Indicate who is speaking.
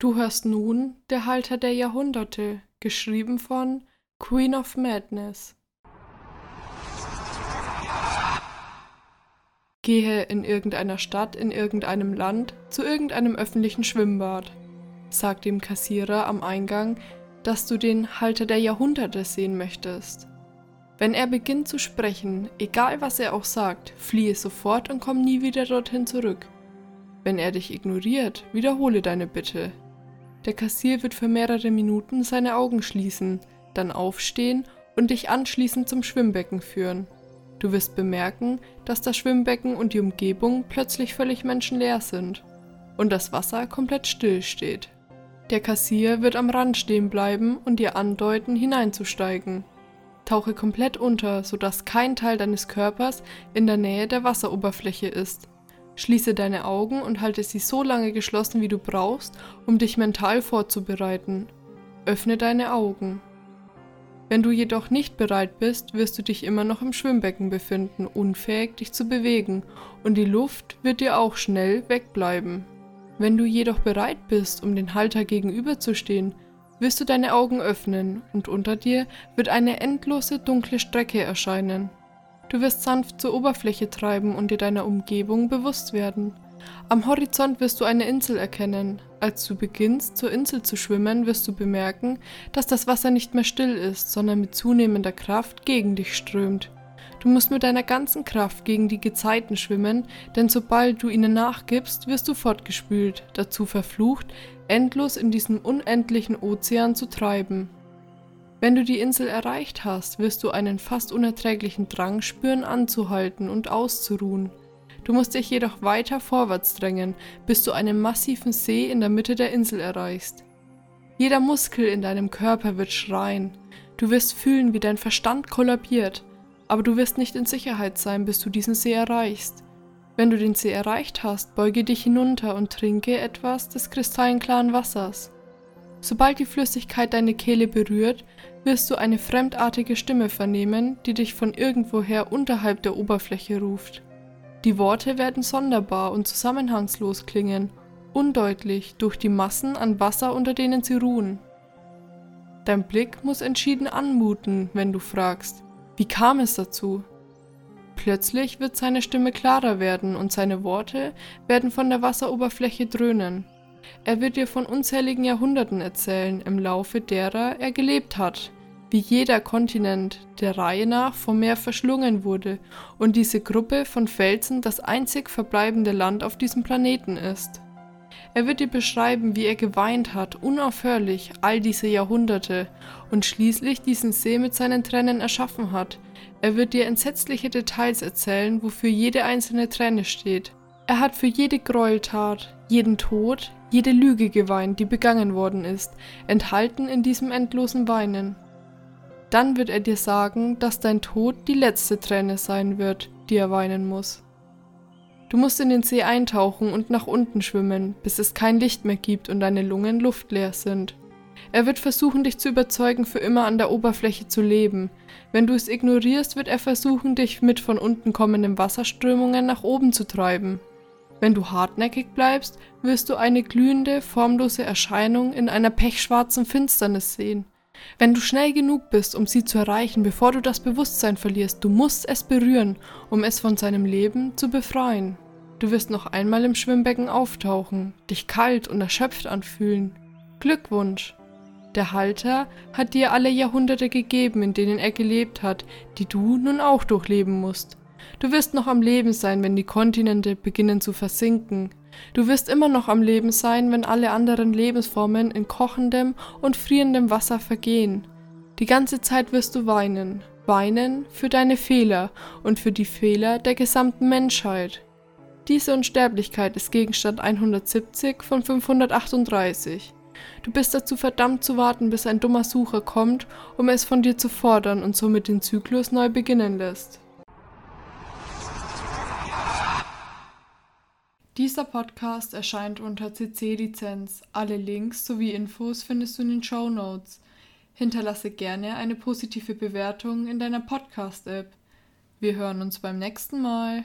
Speaker 1: Du hörst nun Der Halter der Jahrhunderte, geschrieben von Queen of Madness. Gehe in irgendeiner Stadt, in irgendeinem Land, zu irgendeinem öffentlichen Schwimmbad. Sag dem Kassierer am Eingang, dass du den Halter der Jahrhunderte sehen möchtest. Wenn er beginnt zu sprechen, egal was er auch sagt, fliehe sofort und komm nie wieder dorthin zurück. Wenn er dich ignoriert, wiederhole deine Bitte. Der Kassier wird für mehrere Minuten seine Augen schließen, dann aufstehen und dich anschließend zum Schwimmbecken führen. Du wirst bemerken, dass das Schwimmbecken und die Umgebung plötzlich völlig menschenleer sind und das Wasser komplett still steht. Der Kassier wird am Rand stehen bleiben und dir andeuten, hineinzusteigen. Tauche komplett unter, sodass kein Teil deines Körpers in der Nähe der Wasseroberfläche ist. Schließe deine Augen und halte sie so lange geschlossen, wie du brauchst, um dich mental vorzubereiten. Öffne deine Augen. Wenn du jedoch nicht bereit bist, wirst du dich immer noch im Schwimmbecken befinden, unfähig dich zu bewegen, und die Luft wird dir auch schnell wegbleiben. Wenn du jedoch bereit bist, um den Halter gegenüberzustehen, wirst du deine Augen öffnen und unter dir wird eine endlose dunkle Strecke erscheinen. Du wirst sanft zur Oberfläche treiben und dir deiner Umgebung bewusst werden. Am Horizont wirst du eine Insel erkennen. Als du beginnst, zur Insel zu schwimmen, wirst du bemerken, dass das Wasser nicht mehr still ist, sondern mit zunehmender Kraft gegen dich strömt. Du musst mit deiner ganzen Kraft gegen die Gezeiten schwimmen, denn sobald du ihnen nachgibst, wirst du fortgespült, dazu verflucht, endlos in diesem unendlichen Ozean zu treiben. Wenn du die Insel erreicht hast, wirst du einen fast unerträglichen Drang spüren, anzuhalten und auszuruhen. Du musst dich jedoch weiter vorwärts drängen, bis du einen massiven See in der Mitte der Insel erreichst. Jeder Muskel in deinem Körper wird schreien. Du wirst fühlen, wie dein Verstand kollabiert, aber du wirst nicht in Sicherheit sein, bis du diesen See erreichst. Wenn du den See erreicht hast, beuge dich hinunter und trinke etwas des kristallenklaren Wassers. Sobald die Flüssigkeit deine Kehle berührt, wirst du eine fremdartige Stimme vernehmen, die dich von irgendwoher unterhalb der Oberfläche ruft. Die Worte werden sonderbar und zusammenhangslos klingen, undeutlich durch die Massen an Wasser, unter denen sie ruhen. Dein Blick muss entschieden anmuten, wenn du fragst, wie kam es dazu? Plötzlich wird seine Stimme klarer werden und seine Worte werden von der Wasseroberfläche dröhnen. Er wird dir von unzähligen Jahrhunderten erzählen, im Laufe derer er gelebt hat, wie jeder Kontinent der Reihe nach vom Meer verschlungen wurde und diese Gruppe von Felsen das einzig verbleibende Land auf diesem Planeten ist. Er wird dir beschreiben, wie er geweint hat, unaufhörlich, all diese Jahrhunderte, und schließlich diesen See mit seinen Tränen erschaffen hat. Er wird dir entsetzliche Details erzählen, wofür jede einzelne Träne steht. Er hat für jede Gräueltat, jeden Tod, jede Lüge geweint, die begangen worden ist, enthalten in diesem endlosen Weinen. Dann wird er dir sagen, dass dein Tod die letzte Träne sein wird, die er weinen muss. Du musst in den See eintauchen und nach unten schwimmen, bis es kein Licht mehr gibt und deine Lungen luftleer sind. Er wird versuchen, dich zu überzeugen, für immer an der Oberfläche zu leben. Wenn du es ignorierst, wird er versuchen, dich mit von unten kommenden Wasserströmungen nach oben zu treiben. Wenn du hartnäckig bleibst, wirst du eine glühende, formlose Erscheinung in einer pechschwarzen Finsternis sehen. Wenn du schnell genug bist, um sie zu erreichen, bevor du das Bewusstsein verlierst, du musst es berühren, um es von seinem Leben zu befreien. Du wirst noch einmal im Schwimmbecken auftauchen, dich kalt und erschöpft anfühlen. Glückwunsch! Der Halter hat dir alle Jahrhunderte gegeben, in denen er gelebt hat, die du nun auch durchleben musst. Du wirst noch am Leben sein, wenn die Kontinente beginnen zu versinken, Du wirst immer noch am Leben sein, wenn alle anderen Lebensformen in kochendem und frierendem Wasser vergehen. Die ganze Zeit wirst du weinen, weinen für deine Fehler und für die Fehler der gesamten Menschheit. Diese Unsterblichkeit ist Gegenstand 170 von 538. Du bist dazu verdammt zu warten, bis ein dummer Sucher kommt, um es von dir zu fordern und somit den Zyklus neu beginnen lässt. Dieser Podcast erscheint unter CC-Lizenz. Alle Links sowie Infos findest du in den Show Notes. Hinterlasse gerne eine positive Bewertung in deiner Podcast-App. Wir hören uns beim nächsten Mal.